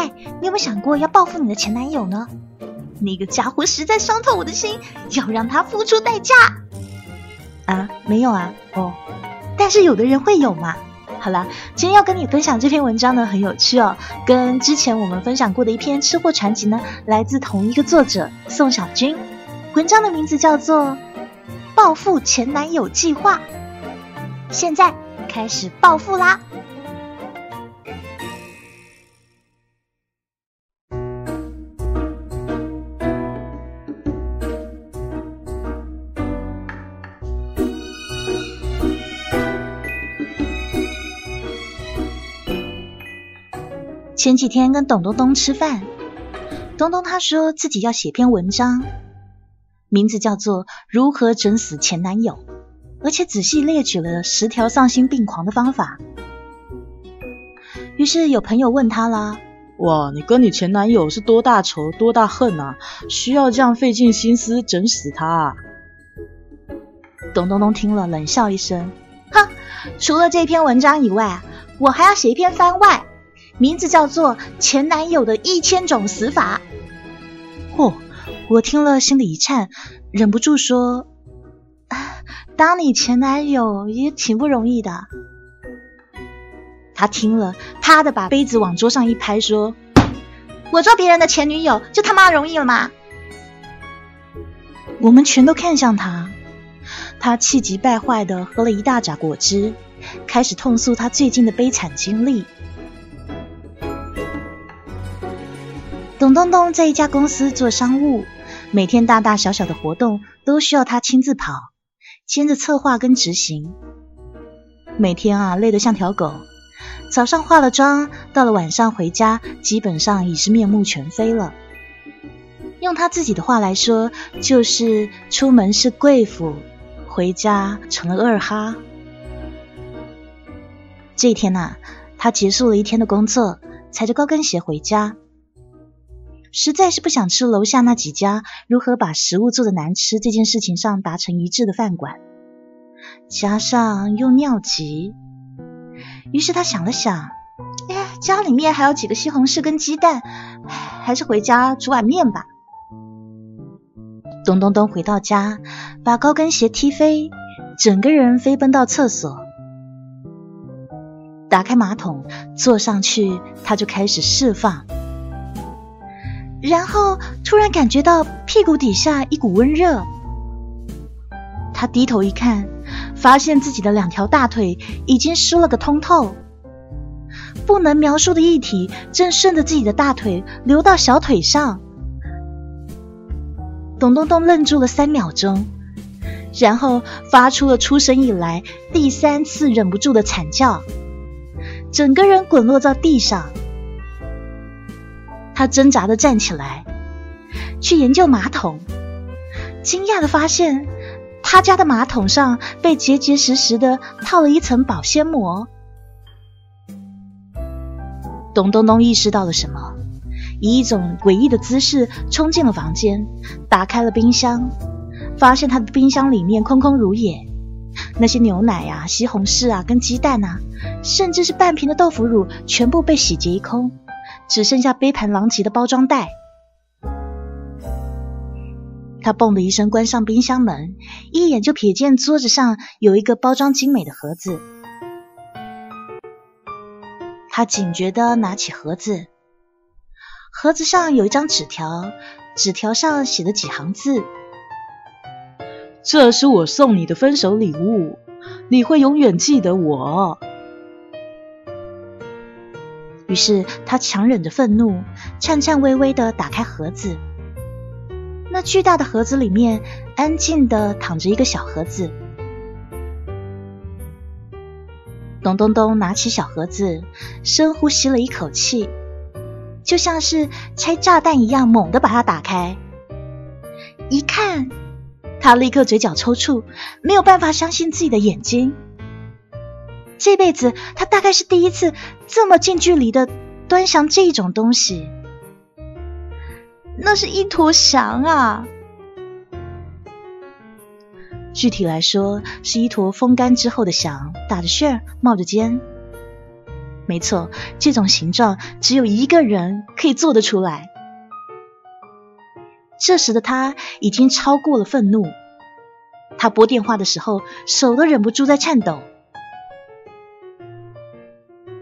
嗨，你有没有想过要报复你的前男友呢？那个家伙实在伤透我的心，要让他付出代价。啊，没有啊，哦，但是有的人会有嘛。好了，今天要跟你分享这篇文章呢，很有趣哦，跟之前我们分享过的一篇吃货传奇呢，来自同一个作者宋小军。文章的名字叫做《报复前男友计划》，现在开始报复啦！前几天跟董东东吃饭，东东他说自己要写篇文章，名字叫做《如何整死前男友》，而且仔细列举了十条丧心病狂的方法。于是有朋友问他啦：“哇，你跟你前男友是多大仇多大恨啊？需要这样费尽心思整死他？”啊？”董东东听了冷笑一声：“哼，除了这篇文章以外，我还要写一篇番外。”名字叫做《前男友的一千种死法》。嚯！我听了心里一颤，忍不住说：“啊当你前男友也挺不容易的。”他听了，啪的把杯子往桌上一拍，说：“我做别人的前女友就他妈容易了吗？”我们全都看向他，他气急败坏的喝了一大扎果汁，开始痛诉他最近的悲惨经历。董东东在一家公司做商务，每天大大小小的活动都需要他亲自跑，牵着策划跟执行。每天啊，累得像条狗。早上化了妆，到了晚上回家，基本上已是面目全非了。用他自己的话来说，就是出门是贵妇，回家成了二哈。这一天呐，他结束了一天的工作，踩着高跟鞋回家。实在是不想吃楼下那几家如何把食物做的难吃这件事情上达成一致的饭馆，加上又尿急，于是他想了想，哎，家里面还有几个西红柿跟鸡蛋，还是回家煮碗面吧。咚咚咚，回到家，把高跟鞋踢飞，整个人飞奔到厕所，打开马桶，坐上去，他就开始释放。然后突然感觉到屁股底下一股温热，他低头一看，发现自己的两条大腿已经湿了个通透，不能描述的液体正顺着自己的大腿流到小腿上。董东东愣住了三秒钟，然后发出了出生以来第三次忍不住的惨叫，整个人滚落在地上。他挣扎的站起来，去研究马桶，惊讶的发现他家的马桶上被结结实实的套了一层保鲜膜。董东东意识到了什么，以一种诡异的姿势冲进了房间，打开了冰箱，发现他的冰箱里面空空如也，那些牛奶啊、西红柿啊、跟鸡蛋啊，甚至是半瓶的豆腐乳，全部被洗劫一空。只剩下杯盘狼藉的包装袋。他嘣的一声关上冰箱门，一眼就瞥见桌子上有一个包装精美的盒子。他警觉的拿起盒子，盒子上有一张纸条，纸条上写了几行字：“这是我送你的分手礼物，你会永远记得我。”于是他强忍着愤怒，颤颤巍巍的打开盒子。那巨大的盒子里面，安静的躺着一个小盒子。咚咚咚，拿起小盒子，深呼吸了一口气，就像是拆炸弹一样，猛地把它打开。一看，他立刻嘴角抽搐，没有办法相信自己的眼睛。这辈子，他大概是第一次这么近距离的端详这种东西。那是一坨翔啊！具体来说，是一坨风干之后的翔，打着旋儿，冒着尖。没错，这种形状只有一个人可以做得出来。这时的他已经超过了愤怒，他拨电话的时候手都忍不住在颤抖。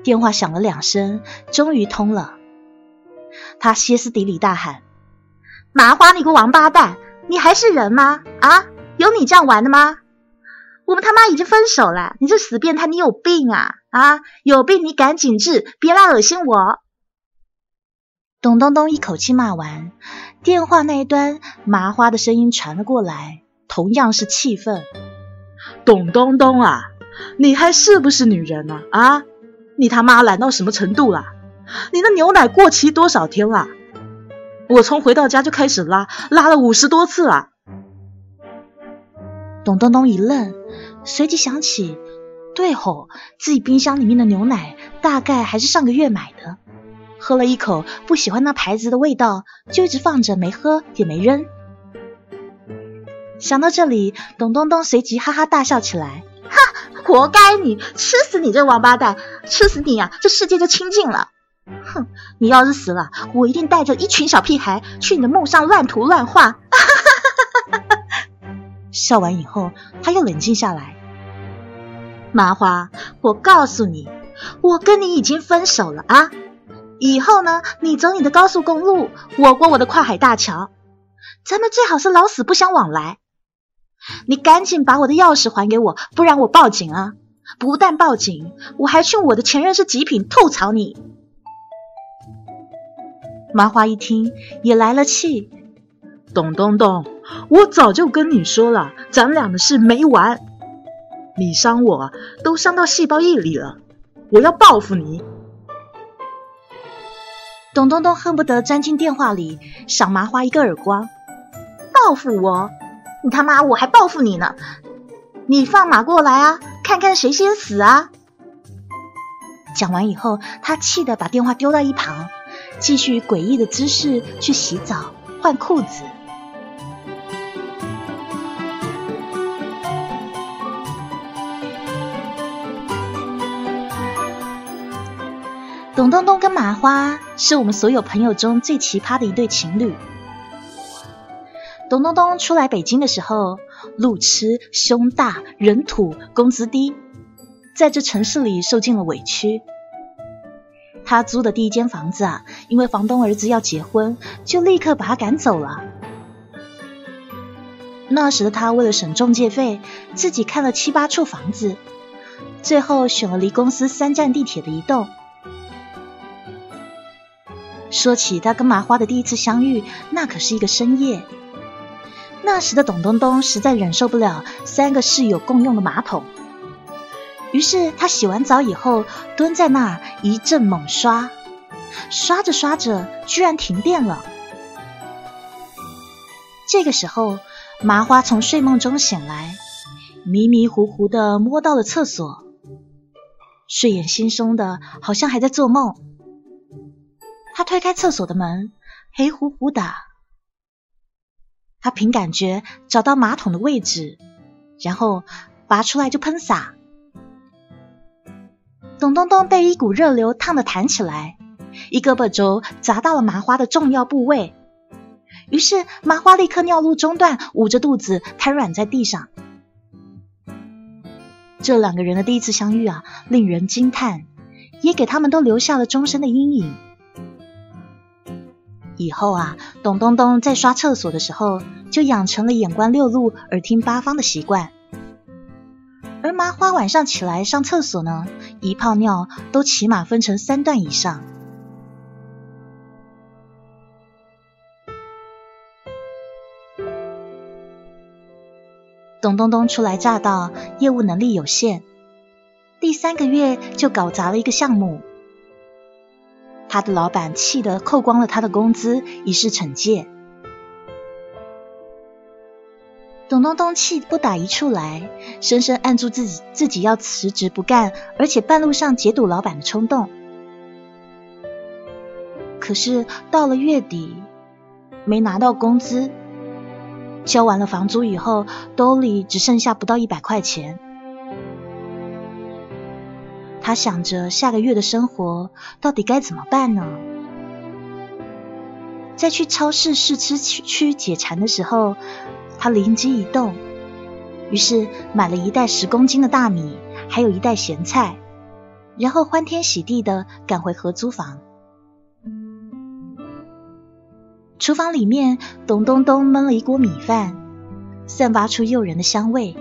电话响了两声，终于通了。他歇斯底里大喊：“麻花，你个王八蛋，你还是人吗？啊，有你这样玩的吗？我们他妈已经分手了，你这死变态，你有病啊！啊，有病你赶紧治，别来恶心我！”董东东一口气骂完，电话那一端麻花的声音传了过来，同样是气愤：“董东东啊，你还是不是女人呢？啊，你他妈懒到什么程度了？你的牛奶过期多少天了？我从回到家就开始拉，拉了五十多次了。”董东东一愣，随即想起，对吼，自己冰箱里面的牛奶大概还是上个月买的。喝了一口，不喜欢那牌子的味道，就一直放着没喝也没扔。想到这里，董东东随即哈哈大笑起来：“哈，活该你，吃死你这王八蛋，吃死你呀，这世界就清净了。哼，你要是死了，我一定带着一群小屁孩去你的墓上乱涂乱画。”哈哈哈哈哈！笑完以后，他又冷静下来：“麻花，我告诉你，我跟你已经分手了啊！”以后呢，你走你的高速公路，我过我的跨海大桥，咱们最好是老死不相往来。你赶紧把我的钥匙还给我，不然我报警啊！不但报警，我还劝我的前任是极品，吐槽你。麻花一听也来了气，董东东，我早就跟你说了，咱俩的事没完。你伤我都伤到细胞液里了，我要报复你。董东东恨不得钻进电话里赏麻花一个耳光，报复我？你他妈我还报复你呢！你放马过来啊，看看谁先死啊！讲完以后，他气得把电话丢到一旁，继续诡异的姿势去洗澡换裤子。董东东跟麻花是我们所有朋友中最奇葩的一对情侣。董东东出来北京的时候，路痴、胸大、人土、工资低，在这城市里受尽了委屈。他租的第一间房子啊，因为房东儿子要结婚，就立刻把他赶走了。那时的他为了省中介费，自己看了七八处房子，最后选了离公司三站地铁的一栋。说起他跟麻花的第一次相遇，那可是一个深夜。那时的董东东实在忍受不了三个室友共用的马桶，于是他洗完澡以后蹲在那儿一阵猛刷，刷着刷着居然停电了。这个时候，麻花从睡梦中醒来，迷迷糊糊的摸到了厕所，睡眼惺忪的，好像还在做梦。他推开厕所的门，黑乎乎的。他凭感觉找到马桶的位置，然后拔出来就喷洒。董东东被一股热流烫的弹起来，一胳膊肘砸到了麻花的重要部位，于是麻花立刻尿路中断，捂着肚子瘫软在地上。这两个人的第一次相遇啊，令人惊叹，也给他们都留下了终身的阴影。以后啊，董东东在刷厕所的时候，就养成了眼观六路、耳听八方的习惯。而麻花晚上起来上厕所呢，一泡尿都起码分成三段以上。董东东初来乍到，业务能力有限，第三个月就搞砸了一个项目。他的老板气得扣光了他的工资，以示惩戒。董东东气不打一处来，深深按住自己自己要辞职不干，而且半路上解堵老板的冲动。可是到了月底，没拿到工资，交完了房租以后，兜里只剩下不到一百块钱。他想着下个月的生活到底该怎么办呢？在去超市试吃区解馋的时候，他灵机一动，于是买了一袋十公斤的大米，还有一袋咸菜，然后欢天喜地的赶回合租房。厨房里面，咚咚咚焖了一锅米饭，散发出诱人的香味。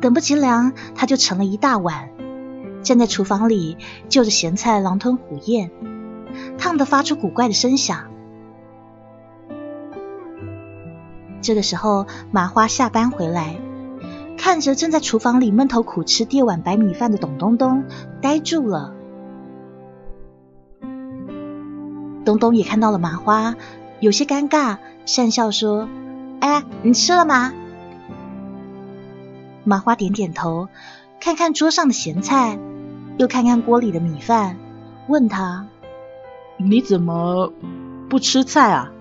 等不及凉，他就盛了一大碗，站在厨房里就着咸菜狼吞虎咽，烫得发出古怪的声响。这个时候，麻花下班回来，看着正在厨房里闷头苦吃第二碗白米饭的董东东，呆住了。东东也看到了麻花，有些尴尬，讪笑说：“哎，你吃了吗？”麻花点点头，看看桌上的咸菜，又看看锅里的米饭，问他：“你怎么不吃菜啊？”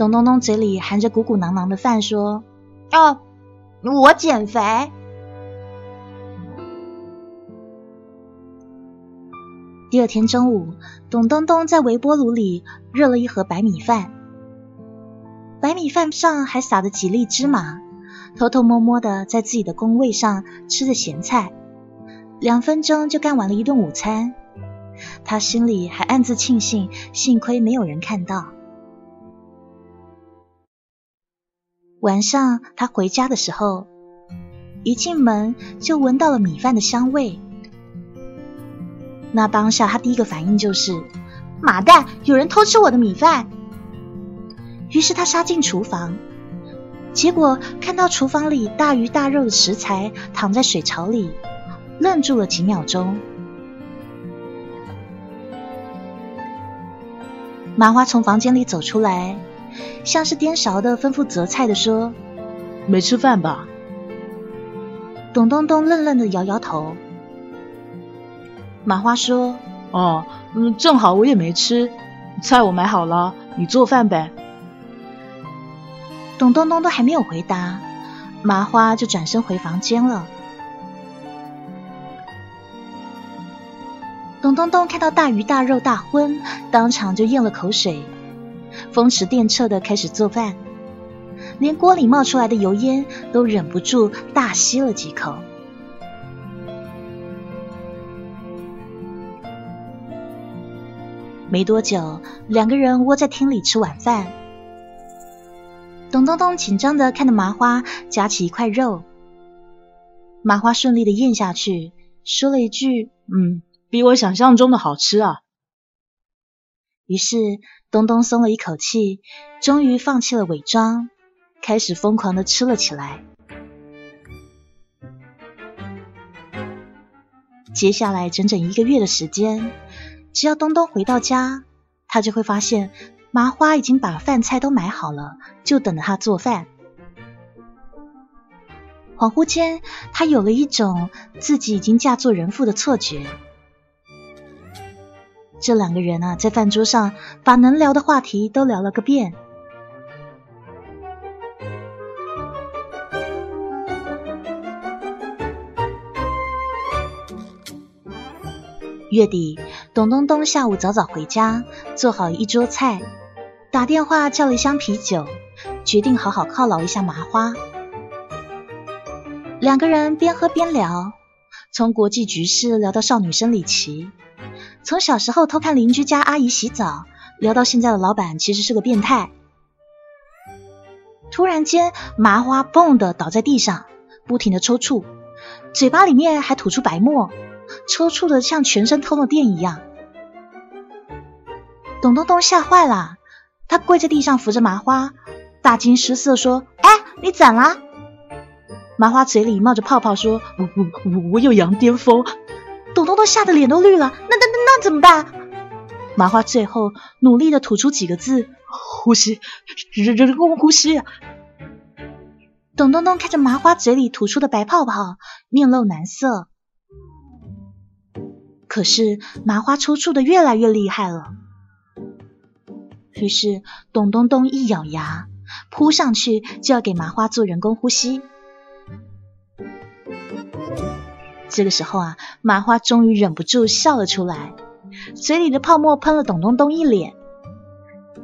董东东嘴里含着鼓鼓囊囊的饭说：“哦，我减肥。”第二天中午，董东东在微波炉里热了一盒白米饭。白米饭上还撒着几粒芝麻，偷偷摸摸的在自己的工位上吃着咸菜，两分钟就干完了一顿午餐。他心里还暗自庆幸，幸亏没有人看到。晚上他回家的时候，一进门就闻到了米饭的香味。那当下他第一个反应就是：“妈蛋，有人偷吃我的米饭！”于是他杀进厨房，结果看到厨房里大鱼大肉的食材躺在水槽里，愣住了几秒钟。麻花从房间里走出来，像是颠勺的吩咐择菜的说：“没吃饭吧？”董东东愣愣的摇摇头。麻花说：“哦，嗯，正好我也没吃，菜我买好了，你做饭呗。”董东东都还没有回答，麻花就转身回房间了。董东东看到大鱼大肉大荤，当场就咽了口水，风驰电掣的开始做饭，连锅里冒出来的油烟都忍不住大吸了几口。没多久，两个人窝在厅里吃晚饭。董东东紧张的看着麻花夹起一块肉，麻花顺利的咽下去，说了一句：“嗯，比我想象中的好吃啊。”于是东东松了一口气，终于放弃了伪装，开始疯狂的吃了起来。接下来整整一个月的时间，只要东东回到家，他就会发现。麻花已经把饭菜都买好了，就等着他做饭。恍惚间，他有了一种自己已经嫁作人妇的错觉。这两个人啊，在饭桌上把能聊的话题都聊了个遍。月底，董东东下午早早回家，做好一桌菜。打电话叫了一箱啤酒，决定好好犒劳一下麻花。两个人边喝边聊，从国际局势聊到少女生理期，从小时候偷看邻居家阿姨洗澡聊到现在的老板其实是个变态。突然间，麻花蹦的倒在地上，不停的抽搐，嘴巴里面还吐出白沫，抽搐的像全身通了电一样。董东东吓坏了。他跪在地上扶着麻花，大惊失色说：“哎，你怎了？”麻花嘴里冒着泡泡说：“我我我有羊癫疯。”董东东吓得脸都绿了。那那那那怎么办？麻花最后努力的吐出几个字：“呼吸，人人工呼吸。”董东东看着麻花嘴里吐出的白泡泡，面露难色。可是麻花抽搐的越来越厉害了。于是，董东东一咬牙，扑上去就要给麻花做人工呼吸。这个时候啊，麻花终于忍不住笑了出来，嘴里的泡沫喷了董东东一脸，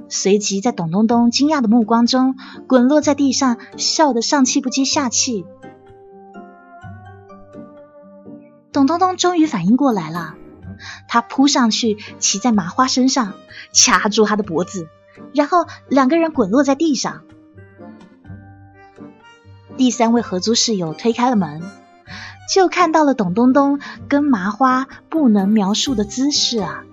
随即在董东东惊讶的目光中滚落在地上，笑得上气不接下气。董东东终于反应过来了，他扑上去骑在麻花身上，掐住他的脖子，然后两个人滚落在地上。第三位合租室友推开了门。就看到了董东东跟麻花不能描述的姿势啊！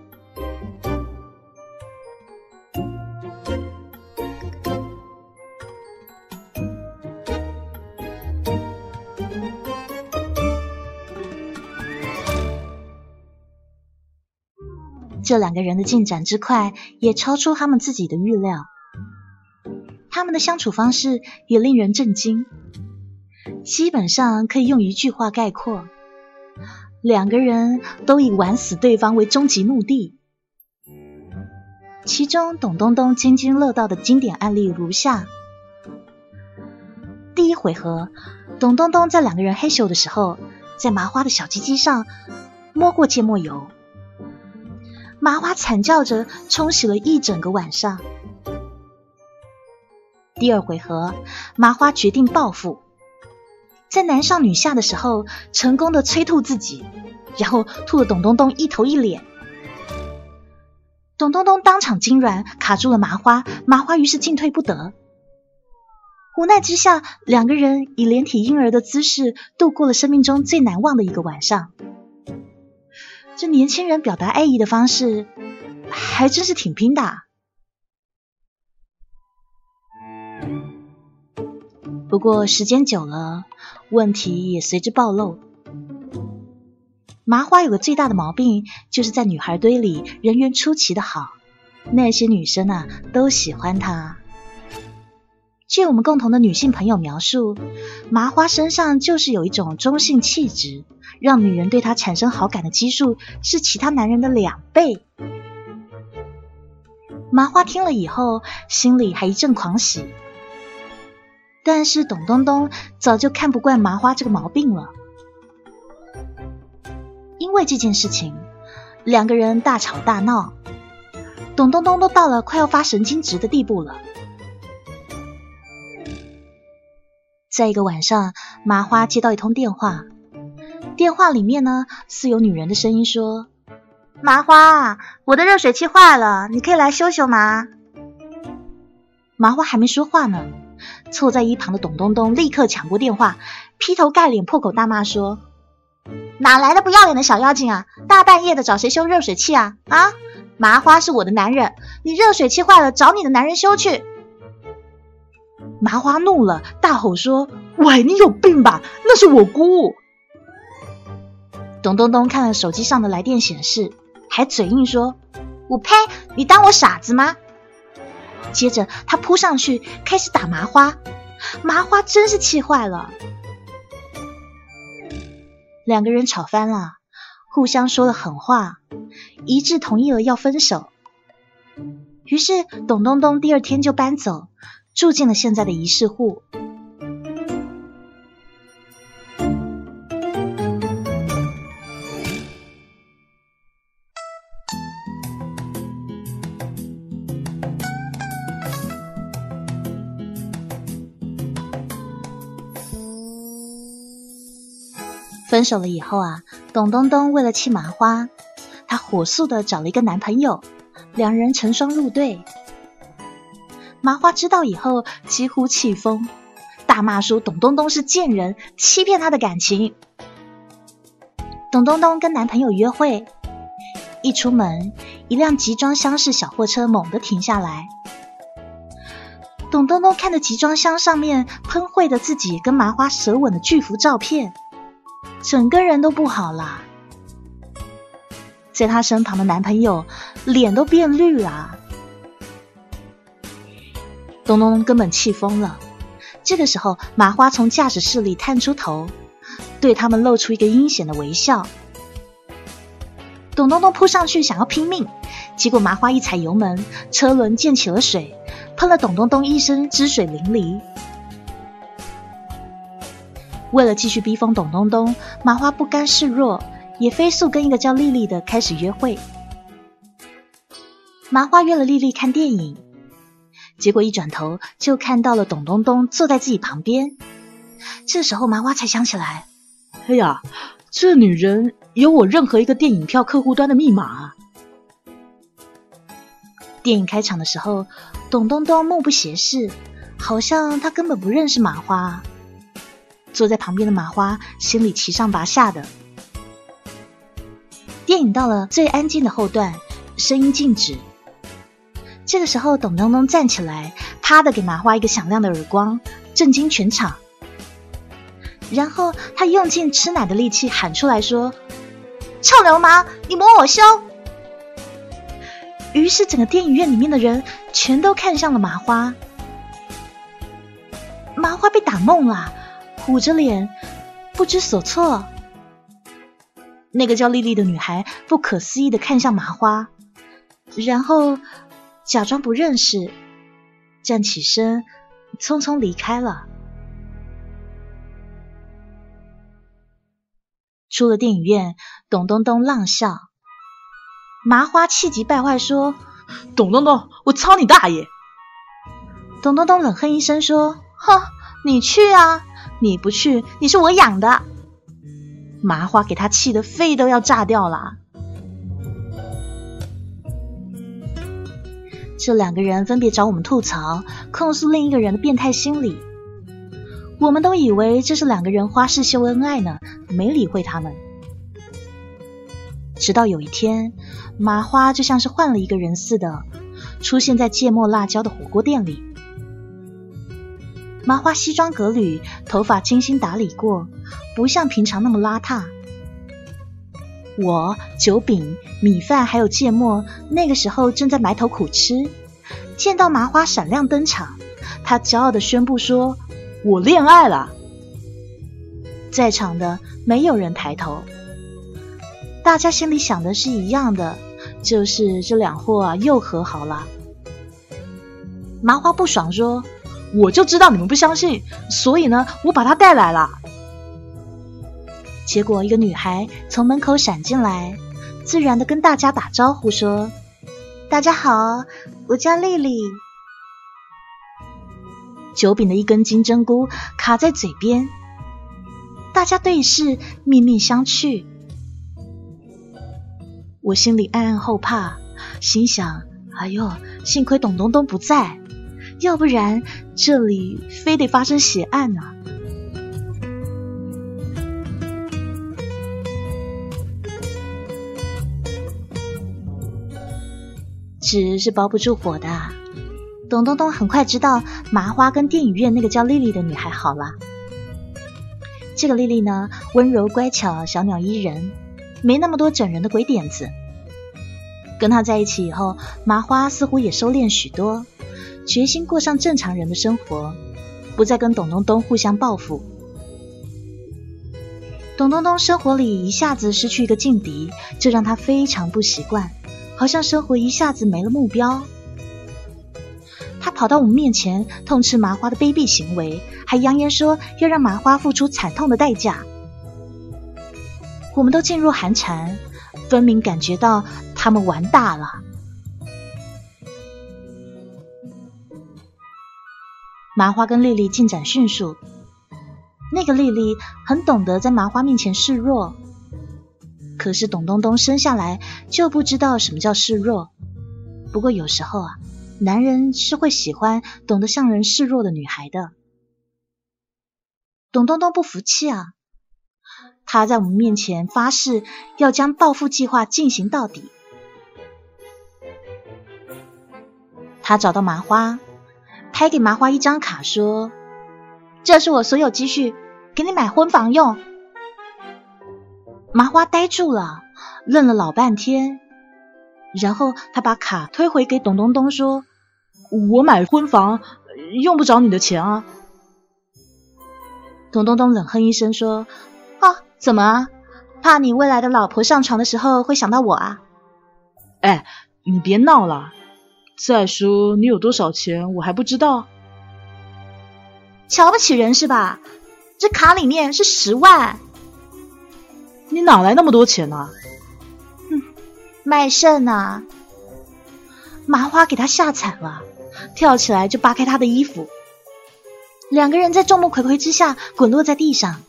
这两个人的进展之快，也超出他们自己的预料。他们的相处方式也令人震惊。基本上可以用一句话概括：两个人都以玩死对方为终极目的。其中，董东东津津乐道的经典案例如下：第一回合，董东东在两个人嘿咻的时候，在麻花的小鸡鸡上摸过芥末油，麻花惨叫着冲洗了一整个晚上。第二回合，麻花决定报复。在男上女下的时候，成功的催吐自己，然后吐了董东东一头一脸。董东东当场痉挛，卡住了麻花，麻花于是进退不得。无奈之下，两个人以连体婴儿的姿势度过了生命中最难忘的一个晚上。这年轻人表达爱意的方式，还真是挺拼的。不过时间久了，问题也随之暴露。麻花有个最大的毛病，就是在女孩堆里人缘出奇的好，那些女生啊都喜欢他。据我们共同的女性朋友描述，麻花身上就是有一种中性气质，让女人对他产生好感的基数是其他男人的两倍。麻花听了以后，心里还一阵狂喜。但是董东东早就看不惯麻花这个毛病了，因为这件事情，两个人大吵大闹，董东东都到了快要发神经质的地步了。在一个晚上，麻花接到一通电话，电话里面呢是有女人的声音说：“麻花，我的热水器坏了，你可以来修修吗？”麻花还没说话呢。凑在一旁的董东东立刻抢过电话，劈头盖脸破口大骂说：“哪来的不要脸的小妖精啊！大半夜的找谁修热水器啊？啊！麻花是我的男人，你热水器坏了找你的男人修去。”麻花怒了，大吼说：“喂，你有病吧？那是我姑！”董东东看了手机上的来电显示，还嘴硬说：“我呸！你当我傻子吗？”接着，他扑上去开始打麻花，麻花真是气坏了。两个人吵翻了，互相说了狠话，一致同意了要分手。于是，董东东第二天就搬走，住进了现在的仪式户。分手了以后啊，董东东为了气麻花，他火速的找了一个男朋友，两人成双入对。麻花知道以后几乎气疯，大骂说董东东是贱人，欺骗他的感情。董东东跟男朋友约会，一出门，一辆集装箱式小货车猛地停下来。董东东看着集装箱上面喷绘的自己跟麻花舌吻的巨幅照片。整个人都不好了，在他身旁的男朋友脸都变绿了，东东根本气疯了。这个时候，麻花从驾驶室里探出头，对他们露出一个阴险的微笑。董东东扑上去想要拼命，结果麻花一踩油门，车轮溅起了水，喷了董东东一身汁水淋漓。为了继续逼疯董东东，麻花不甘示弱，也飞速跟一个叫丽丽的开始约会。麻花约了丽丽看电影，结果一转头就看到了董东东坐在自己旁边。这时候麻花才想起来，哎呀，这女人有我任何一个电影票客户端的密码啊！电影开场的时候，董东东目不斜视，好像他根本不认识麻花。坐在旁边的麻花心里七上八下的。电影到了最安静的后段，声音静止。这个时候，董东东站起来，啪的给麻花一个响亮的耳光，震惊全场。然后他用尽吃奶的力气喊出来说：“臭流氓，你摸我胸！”于是整个电影院里面的人全都看向了麻花。麻花被打懵了，捂着脸，不知所措。那个叫丽丽的女孩不可思议的看向麻花，然后。假装不认识，站起身，匆匆离开了。出了电影院，董东东浪笑，麻花气急败坏说：“董东东，我操你大爷！”董东东冷哼一声说：“哼，你去啊！你不去，你是我养的。”麻花给他气得肺都要炸掉了。这两个人分别找我们吐槽，控诉另一个人的变态心理。我们都以为这是两个人花式秀恩爱呢，没理会他们。直到有一天，麻花就像是换了一个人似的，出现在芥末辣椒的火锅店里。麻花西装革履，头发精心打理过，不像平常那么邋遢。我酒饼、米饭还有芥末，那个时候正在埋头苦吃。见到麻花闪亮登场，他骄傲的宣布说：“我恋爱了。”在场的没有人抬头，大家心里想的是一样的，就是这两货啊又和好了。麻花不爽说：“我就知道你们不相信，所以呢，我把他带来了。”结果，一个女孩从门口闪进来，自然的跟大家打招呼说：“大家好，我叫丽丽。”酒饼的一根金针菇卡在嘴边，大家对视，面面相觑。我心里暗暗后怕，心想：“哎呦，幸亏董东东不在，要不然这里非得发生血案啊！”纸是包不住火的。董东东很快知道麻花跟电影院那个叫丽丽的女孩好了。这个丽丽呢，温柔乖巧，小鸟依人，没那么多整人的鬼点子。跟她在一起以后，麻花似乎也收敛许多，决心过上正常人的生活，不再跟董东东互相报复。董东东生活里一下子失去一个劲敌，这让他非常不习惯。好像生活一下子没了目标，他跑到我们面前痛斥麻花的卑鄙行为，还扬言说要让麻花付出惨痛的代价。我们都噤若寒蝉，分明感觉到他们玩大了。麻花跟丽丽进展迅速，那个丽丽很懂得在麻花面前示弱。可是董东东生下来就不知道什么叫示弱。不过有时候啊，男人是会喜欢懂得向人示弱的女孩的。董东东不服气啊，他在我们面前发誓要将报复计划进行到底。他找到麻花，拍给麻花一张卡，说：“这是我所有积蓄，给你买婚房用。”麻花呆住了，愣了老半天，然后他把卡推回给董东东，说：“我买婚房用不着你的钱啊。”董东东冷哼一声说：“啊，怎么啊？怕你未来的老婆上床的时候会想到我啊？”哎，你别闹了！再说你有多少钱，我还不知道。瞧不起人是吧？这卡里面是十万。你哪来那么多钱啊？哼，卖肾啊！麻花给他吓惨了，跳起来就扒开他的衣服。两个人在众目睽睽之下滚落在地上，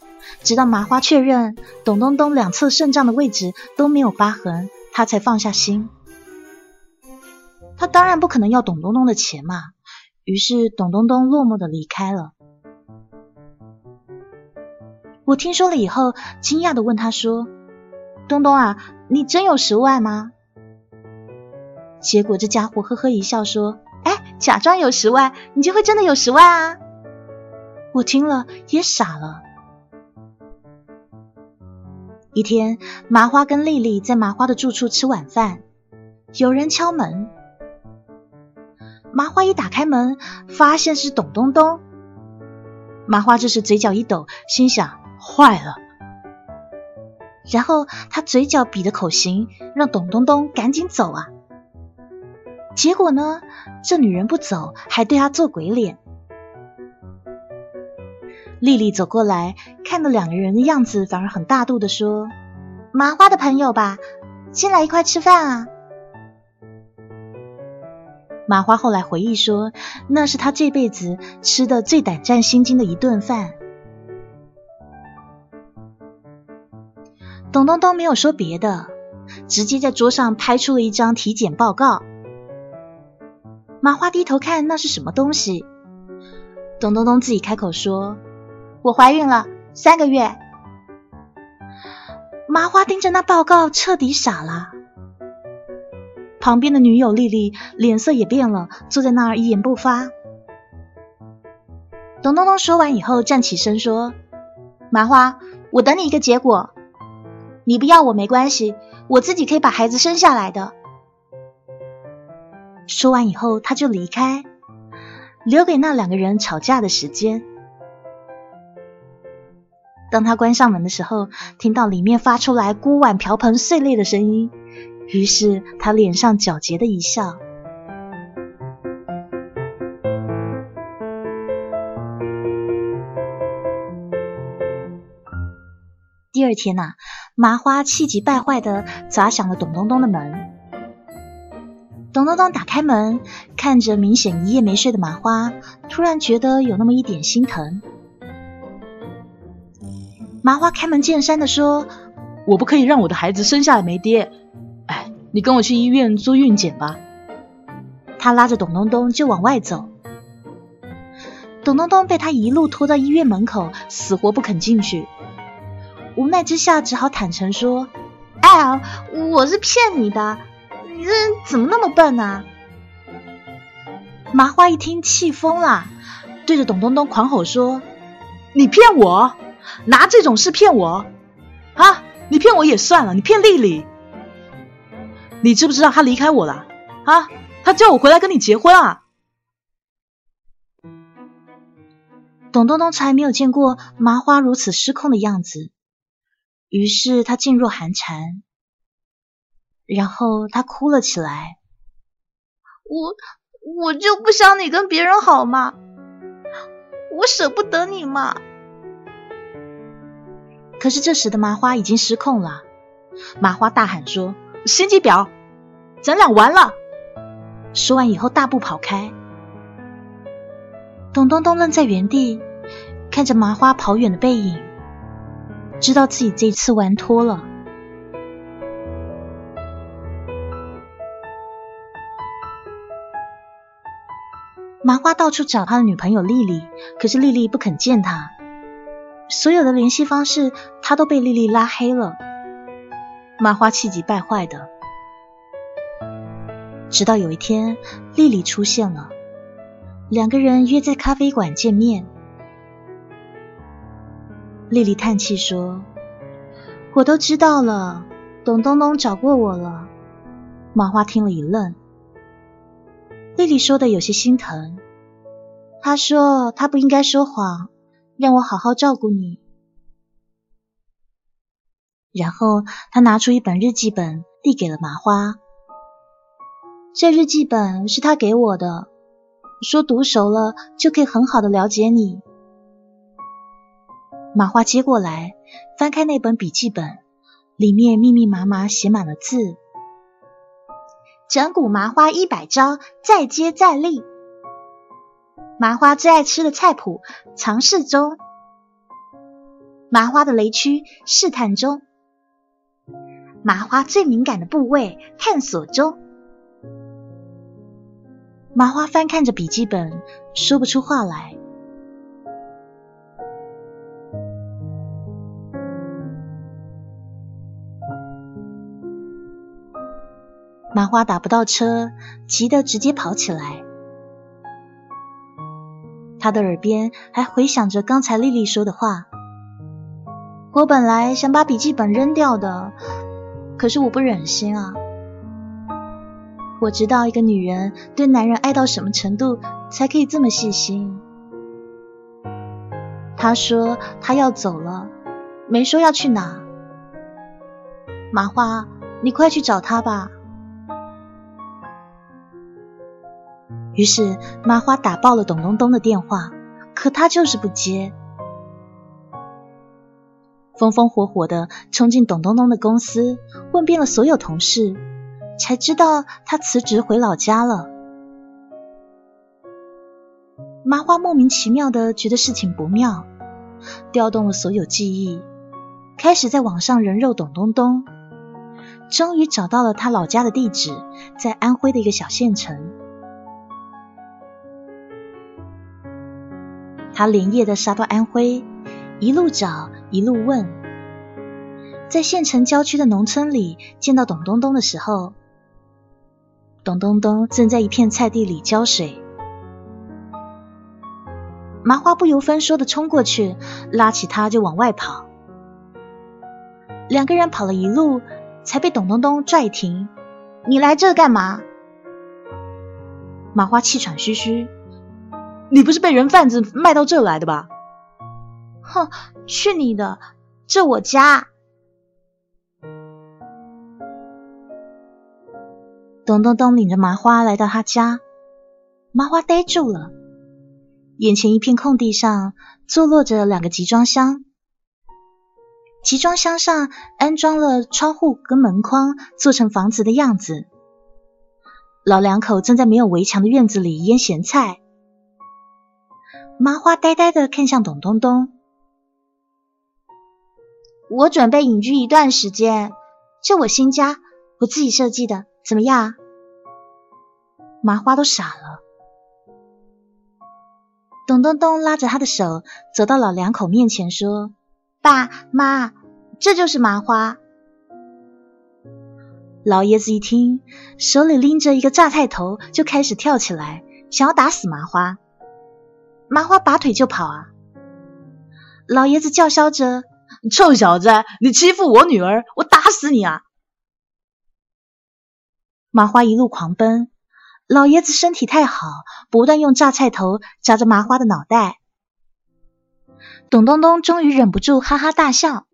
直到麻花确认董东东两侧肾脏的位置都没有疤痕，他才放下心。他当然不可能要董东东的钱嘛，于是董东东落寞的离开了。我听说了以后，惊讶的问他说：“东东啊，你真有十万吗？”结果这家伙呵呵一笑说：“哎，假装有十万，你就会真的有十万啊！”我听了也傻了。一天，麻花跟丽丽在麻花的住处吃晚饭，有人敲门。麻花一打开门，发现是董东东。麻花这时嘴角一抖，心想：坏了。然后他嘴角比的口型，让董东东赶紧走啊。结果呢，这女人不走，还对他做鬼脸。丽丽走过来，看到两个人的样子，反而很大度的说：“麻花的朋友吧，进来一块吃饭啊。”麻花后来回忆说，那是他这辈子吃的最胆战心惊的一顿饭。董东东没有说别的，直接在桌上拍出了一张体检报告。麻花低头看，那是什么东西？董东东自己开口说：“我怀孕了，三个月。”麻花盯着那报告，彻底傻了。旁边的女友丽丽脸色也变了，坐在那儿一言不发。董东东说完以后，站起身说：“麻花，我等你一个结果。你不要我没关系，我自己可以把孩子生下来的。”说完以后，他就离开，留给那两个人吵架的时间。当他关上门的时候，听到里面发出来锅碗瓢盆碎裂的声音。于是他脸上皎洁的一笑。第二天呐，麻花气急败坏的砸响了董东东的门。董东东打开门，看着明显一夜没睡的麻花，突然觉得有那么一点心疼。麻花开门见山的说：“我不可以让我的孩子生下来没爹。”你跟我去医院做孕检吧。他拉着董东东就往外走。董东东被他一路拖到医院门口，死活不肯进去。无奈之下，只好坦诚说：“哎呀，我是骗你的，你这人怎么那么笨啊？”麻花一听气疯了，对着董东东狂吼说：“你骗我，拿这种事骗我啊！你骗我也算了，你骗丽丽。”你知不知道他离开我了？啊，他叫我回来跟你结婚啊！董东东从来没有见过麻花如此失控的样子，于是他噤若寒蝉，然后他哭了起来。我我就不想你跟别人好吗，我舍不得你嘛。可是这时的麻花已经失控了，麻花大喊说。心机婊，咱俩完了！说完以后，大步跑开。董东东愣在原地，看着麻花跑远的背影，知道自己这次玩脱了。麻花到处找他的女朋友丽丽，可是丽丽不肯见他，所有的联系方式他都被丽丽拉黑了。麻花气急败坏的，直到有一天，丽丽出现了，两个人约在咖啡馆见面。丽丽叹气说：“我都知道了，董东东找过我了。”麻花听了一愣，丽丽说的有些心疼，她说：“她不应该说谎，让我好好照顾你。”然后他拿出一本日记本，递给了麻花。这日记本是他给我的，说读熟了就可以很好的了解你。麻花接过来，翻开那本笔记本，里面密密麻麻写满了字。整蛊麻花一百招，再接再厉。麻花最爱吃的菜谱，尝试中。麻花的雷区，试探中。麻花最敏感的部位，探索中。麻花翻看着笔记本，说不出话来。麻花打不到车，急得直接跑起来。他的耳边还回响着刚才丽丽说的话：“我本来想把笔记本扔掉的，可是我不忍心啊。我知道一个女人对男人爱到什么程度才可以这么细心。”他说他要走了，没说要去哪。麻花，你快去找他吧。于是麻花打爆了董东东的电话，可他就是不接。风风火火的冲进董东东的公司，问遍了所有同事，才知道他辞职回老家了。麻花莫名其妙的觉得事情不妙，调动了所有记忆，开始在网上人肉董东东，终于找到了他老家的地址，在安徽的一个小县城。他连夜的杀到安徽，一路找，一路问，在县城郊区的农村里见到董东东的时候，董东东正在一片菜地里浇水。麻花不由分说的冲过去，拉起他就往外跑。两个人跑了一路，才被董东东拽停。你来这干嘛？麻花气喘吁吁。你不是被人贩子卖到这来的吧？哼，去你的！这我家。董东东领着麻花来到他家，麻花呆住了。眼前一片空地上坐落着两个集装箱，集装箱上安装了窗户跟门框，做成房子的样子。老两口正在没有围墙的院子里腌咸菜。麻花呆呆的看向董东东，我准备隐居一段时间，这我新家，我自己设计的，怎么样？麻花都傻了。董东东拉着他的手走到老两口面前，说：“爸妈，这就是麻花。”老爷子一听，手里拎着一个榨菜头，就开始跳起来，想要打死麻花。麻花拔腿就跑啊！老爷子叫嚣着：“臭小子，你欺负我女儿，我打死你啊！”麻花一路狂奔，老爷子身体太好，不断用榨菜头扎着麻花的脑袋。董东东终于忍不住哈哈大笑。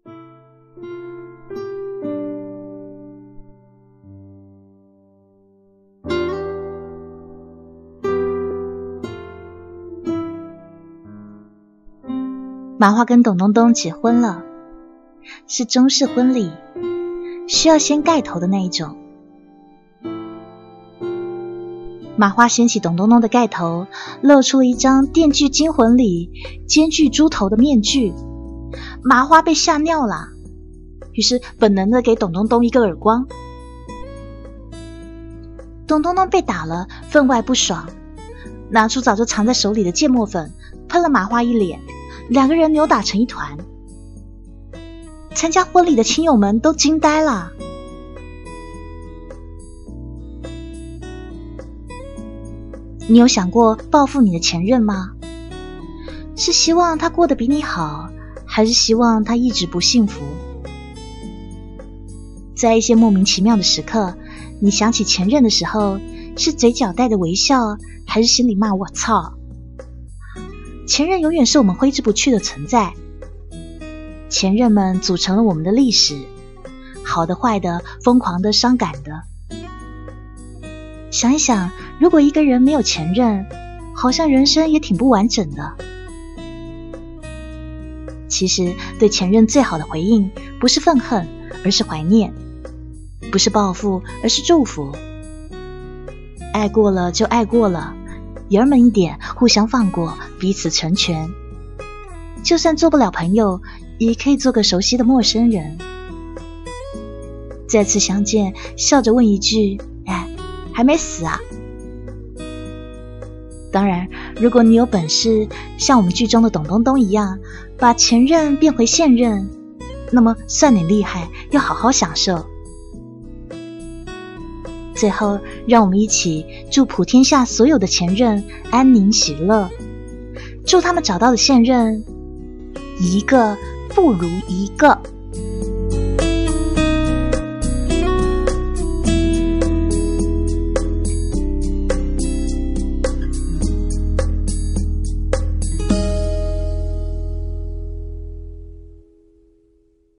麻花跟董东东结婚了，是中式婚礼，需要先盖头的那一种。麻花掀起董东东的盖头，露出了一张《电锯惊魂》里兼具猪头的面具。麻花被吓尿了，于是本能的给董东东一个耳光。董东东被打了，分外不爽，拿出早就藏在手里的芥末粉，喷了麻花一脸。两个人扭打成一团，参加婚礼的亲友们都惊呆了。你有想过报复你的前任吗？是希望他过得比你好，还是希望他一直不幸福？在一些莫名其妙的时刻，你想起前任的时候，是嘴角带着微笑，还是心里骂我操？前任永远是我们挥之不去的存在。前任们组成了我们的历史，好的、坏的、疯狂的、伤感的。想一想，如果一个人没有前任，好像人生也挺不完整的。其实对前任最好的回应，不是愤恨，而是怀念；不是报复，而是祝福。爱过了就爱过了，爷们一点，互相放过，彼此成全。就算做不了朋友，也可以做个熟悉的陌生人。再次相见，笑着问一句：“哎，还没死啊？”当然，如果你有本事像我们剧中的董东东一样，把前任变回现任，那么算你厉害，要好好享受。最后，让我们一起祝普天下所有的前任安宁喜乐，祝他们找到的现任一个不如一个。